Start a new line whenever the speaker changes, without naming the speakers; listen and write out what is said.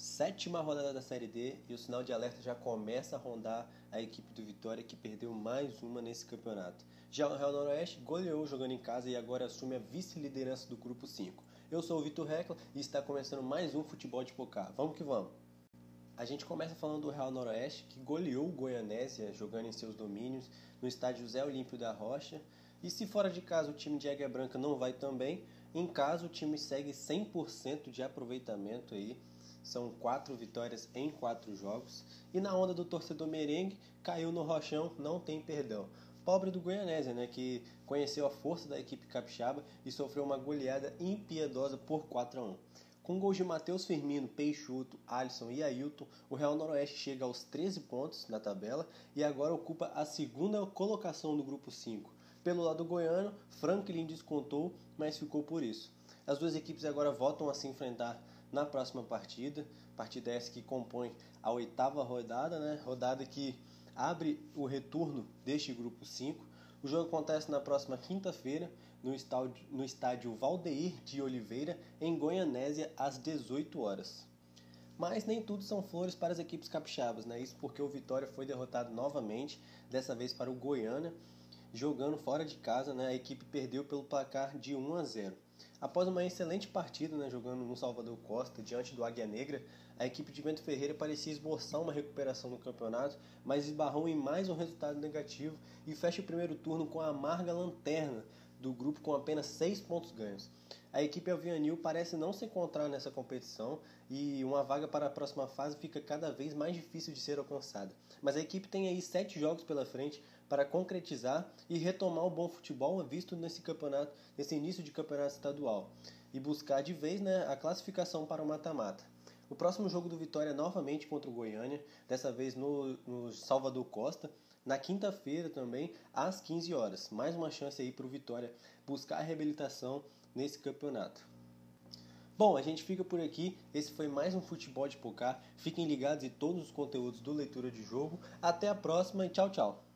Sétima rodada da Série D e o sinal de alerta já começa a rondar a equipe do Vitória que perdeu mais uma nesse campeonato. Já o Real Noroeste goleou jogando em casa e agora assume a vice-liderança do grupo 5. Eu sou o Vitor Recla e está começando mais um Futebol de Pocar. Vamos que vamos! A gente começa falando do Real Noroeste, que goleou o Goianésia jogando em seus domínios no estádio José Olímpio da Rocha. E se fora de casa o time de Águia Branca não vai também, em casa o time segue 100% de aproveitamento aí são quatro vitórias em quatro jogos. E na onda do torcedor merengue, caiu no rochão, não tem perdão. Pobre do Goianésia, né, que conheceu a força da equipe capixaba e sofreu uma goleada impiedosa por 4 a 1. Com gols de Matheus Firmino, Peixoto, Alisson e Ailton, o Real Noroeste chega aos 13 pontos na tabela e agora ocupa a segunda colocação do grupo 5. Pelo lado goiano, Franklin descontou, mas ficou por isso. As duas equipes agora voltam a se enfrentar na próxima partida. Partida essa que compõe a oitava rodada, né? Rodada que abre o retorno deste grupo 5. O jogo acontece na próxima quinta-feira no estádio, no estádio Valdeir de Oliveira, em Goianésia, às 18 horas. Mas nem tudo são flores para as equipes capixabas, né? Isso porque o Vitória foi derrotado novamente, dessa vez para o Goiânia, jogando fora de casa, né? A equipe perdeu pelo placar de 1 a 0. Após uma excelente partida, né, jogando no Salvador Costa, diante do Águia Negra, a equipe de Bento Ferreira parecia esboçar uma recuperação no campeonato, mas esbarrou em mais um resultado negativo e fecha o primeiro turno com a amarga lanterna do grupo com apenas 6 pontos ganhos. A equipe Alvianil parece não se encontrar nessa competição e uma vaga para a próxima fase fica cada vez mais difícil de ser alcançada. Mas a equipe tem aí sete jogos pela frente para concretizar e retomar o bom futebol visto nesse campeonato, nesse início de campeonato estadual e buscar de vez né, a classificação para o mata-mata. O próximo jogo do Vitória é novamente contra o Goiânia, dessa vez no, no Salvador Costa, na quinta-feira também, às 15 horas. Mais uma chance aí para o Vitória buscar a reabilitação nesse campeonato. Bom, a gente fica por aqui. Esse foi mais um Futebol de Pocar. Fiquem ligados em todos os conteúdos do Leitura de Jogo. Até a próxima e tchau, tchau.